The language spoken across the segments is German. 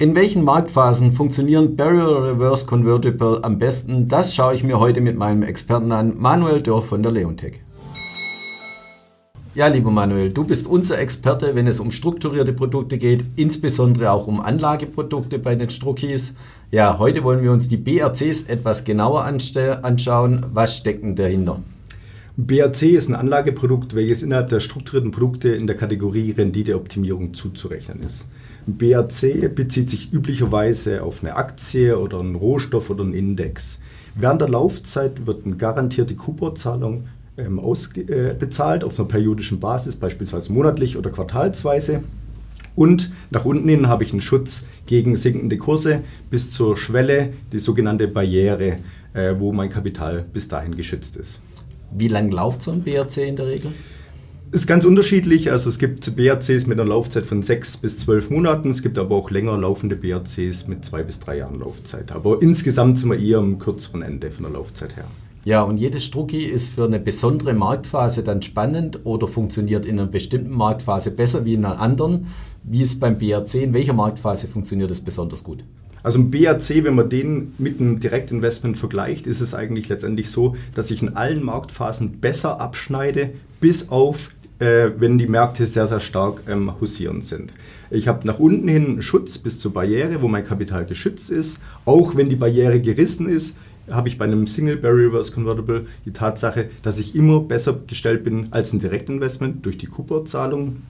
In welchen Marktphasen funktionieren Barrier Reverse Convertible am besten? Das schaue ich mir heute mit meinem Experten an, Manuel Dörr von der Leontech. Ja, lieber Manuel, du bist unser Experte, wenn es um strukturierte Produkte geht, insbesondere auch um Anlageprodukte bei den Struckis. Ja, heute wollen wir uns die BRCs etwas genauer anschauen. Was steckt denn dahinter? BRC ist ein Anlageprodukt, welches innerhalb der strukturierten Produkte in der Kategorie Renditeoptimierung zuzurechnen ist. BRC bezieht sich üblicherweise auf eine Aktie oder einen Rohstoff oder einen Index. Während der Laufzeit wird eine garantierte Couponzahlung ähm, ausbezahlt auf einer periodischen Basis, beispielsweise monatlich oder quartalsweise. Und nach unten hin habe ich einen Schutz gegen sinkende Kurse bis zur Schwelle, die sogenannte Barriere, äh, wo mein Kapital bis dahin geschützt ist. Wie lange läuft so ein BRC in der Regel? Ist ganz unterschiedlich. Also es gibt BRCs mit einer Laufzeit von sechs bis zwölf Monaten. Es gibt aber auch länger laufende BRCs mit zwei bis drei Jahren Laufzeit. Aber insgesamt sind wir eher am kürzeren Ende von der Laufzeit her. Ja, und jedes Strucki ist für eine besondere Marktphase dann spannend oder funktioniert in einer bestimmten Marktphase besser wie in einer anderen. Wie ist beim BRC? In welcher Marktphase funktioniert es besonders gut? Also ein BAC, wenn man den mit einem Direktinvestment vergleicht, ist es eigentlich letztendlich so, dass ich in allen Marktphasen besser abschneide, bis auf äh, wenn die Märkte sehr, sehr stark ähm, haussierend sind. Ich habe nach unten hin Schutz bis zur Barriere, wo mein Kapital geschützt ist. Auch wenn die Barriere gerissen ist, habe ich bei einem Single Barrier Reverse Convertible die Tatsache, dass ich immer besser gestellt bin als ein Direktinvestment durch die Coupon-Zahlung.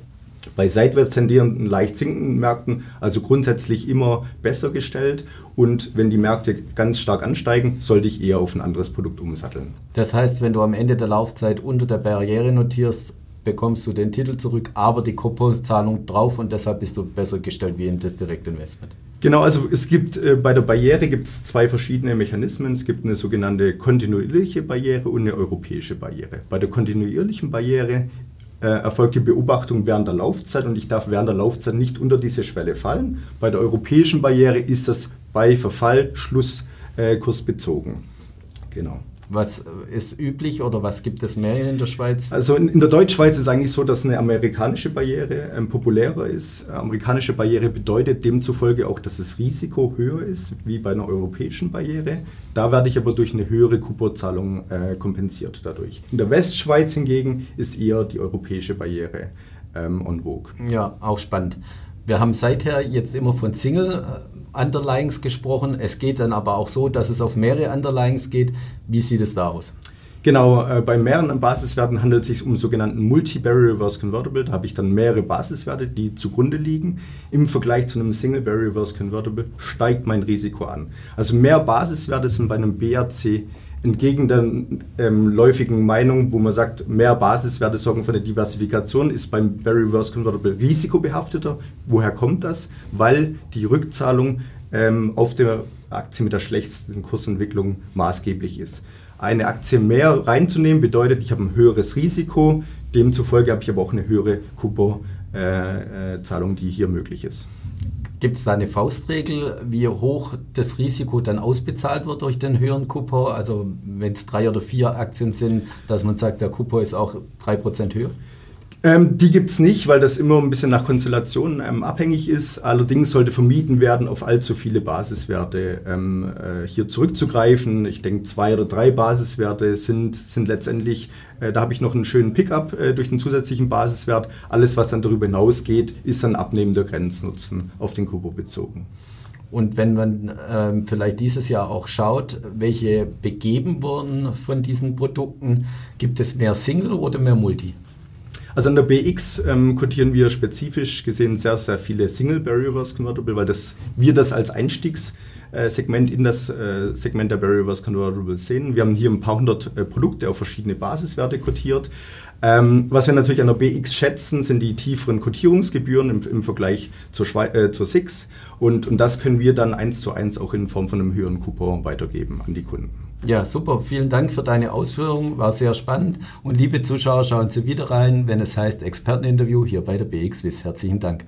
Bei seitwärts tendierenden, leicht sinkenden Märkten also grundsätzlich immer besser gestellt. Und wenn die Märkte ganz stark ansteigen, sollte ich eher auf ein anderes Produkt umsatteln. Das heißt, wenn du am Ende der Laufzeit unter der Barriere notierst, bekommst du den Titel zurück, aber die Couponszahlung drauf und deshalb bist du besser gestellt wie in das Direktinvestment. Genau, also es gibt äh, bei der Barriere gibt es zwei verschiedene Mechanismen. Es gibt eine sogenannte kontinuierliche Barriere und eine europäische Barriere. Bei der kontinuierlichen Barriere erfolgt die Beobachtung während der Laufzeit und ich darf während der Laufzeit nicht unter diese Schwelle fallen. Bei der europäischen Barriere ist das bei Verfall Schlusskurs äh. Genau. Was ist üblich oder was gibt es mehr in der Schweiz? Also in, in der Deutschschweiz ist es eigentlich so, dass eine amerikanische Barriere ähm, populärer ist. Amerikanische Barriere bedeutet demzufolge auch, dass das Risiko höher ist wie bei einer europäischen Barriere. Da werde ich aber durch eine höhere Couponzahlung äh, kompensiert dadurch. In der Westschweiz hingegen ist eher die europäische Barriere ähm, on vogue. Ja, auch spannend. Wir haben seither jetzt immer von Single äh, Underlyings gesprochen. Es geht dann aber auch so, dass es auf mehrere Underlyings geht. Wie sieht es da aus? Genau, äh, bei mehreren Basiswerten handelt es sich um sogenannten Multi-Barrier Reverse Convertible. Da habe ich dann mehrere Basiswerte, die zugrunde liegen. Im Vergleich zu einem Single Barrier Reverse Convertible steigt mein Risiko an. Also mehr Basiswerte sind bei einem BAC entgegen der ähm, läufigen Meinung, wo man sagt, mehr Basiswerte sorgen für eine Diversifikation, ist beim Barry Reverse Convertible risikobehafteter. Woher kommt das? Weil die Rückzahlung ähm, auf der Aktie mit der schlechtesten Kursentwicklung maßgeblich ist. Eine Aktie mehr reinzunehmen bedeutet, ich habe ein höheres Risiko, demzufolge habe ich aber auch eine höhere Couponzahlung, äh, äh, die hier möglich ist. Gibt es da eine Faustregel, wie hoch das Risiko dann ausbezahlt wird durch den höheren Coupon? Also wenn es drei oder vier Aktien sind, dass man sagt, der Coupon ist auch drei Prozent höher? Ähm, die gibt es nicht, weil das immer ein bisschen nach Konstellationen ähm, abhängig ist. Allerdings sollte vermieden werden, auf allzu viele Basiswerte ähm, äh, hier zurückzugreifen. Ich denke, zwei oder drei Basiswerte sind, sind letztendlich, äh, da habe ich noch einen schönen Pickup äh, durch den zusätzlichen Basiswert. Alles, was dann darüber hinausgeht, ist dann abnehmender Grenznutzen auf den Kubo bezogen. Und wenn man ähm, vielleicht dieses Jahr auch schaut, welche begeben wurden von diesen Produkten, gibt es mehr Single oder mehr Multi? Also an der BX ähm, quotieren wir spezifisch gesehen sehr, sehr viele Single Barrier Reverse Convertible, weil das, wir das als Einstiegssegment in das äh, Segment der Reverse Convertible sehen. Wir haben hier ein paar hundert äh, Produkte auf verschiedene Basiswerte quotiert. Ähm, was wir natürlich an der BX schätzen, sind die tieferen Quotierungsgebühren im, im Vergleich zur, Schwe äh, zur SIX. Und, und das können wir dann eins zu eins auch in Form von einem höheren Coupon weitergeben an die Kunden. Ja, super. Vielen Dank für deine Ausführungen. War sehr spannend. Und liebe Zuschauer, schauen Sie wieder rein, wenn es heißt Experteninterview hier bei der BXWIS. Herzlichen Dank.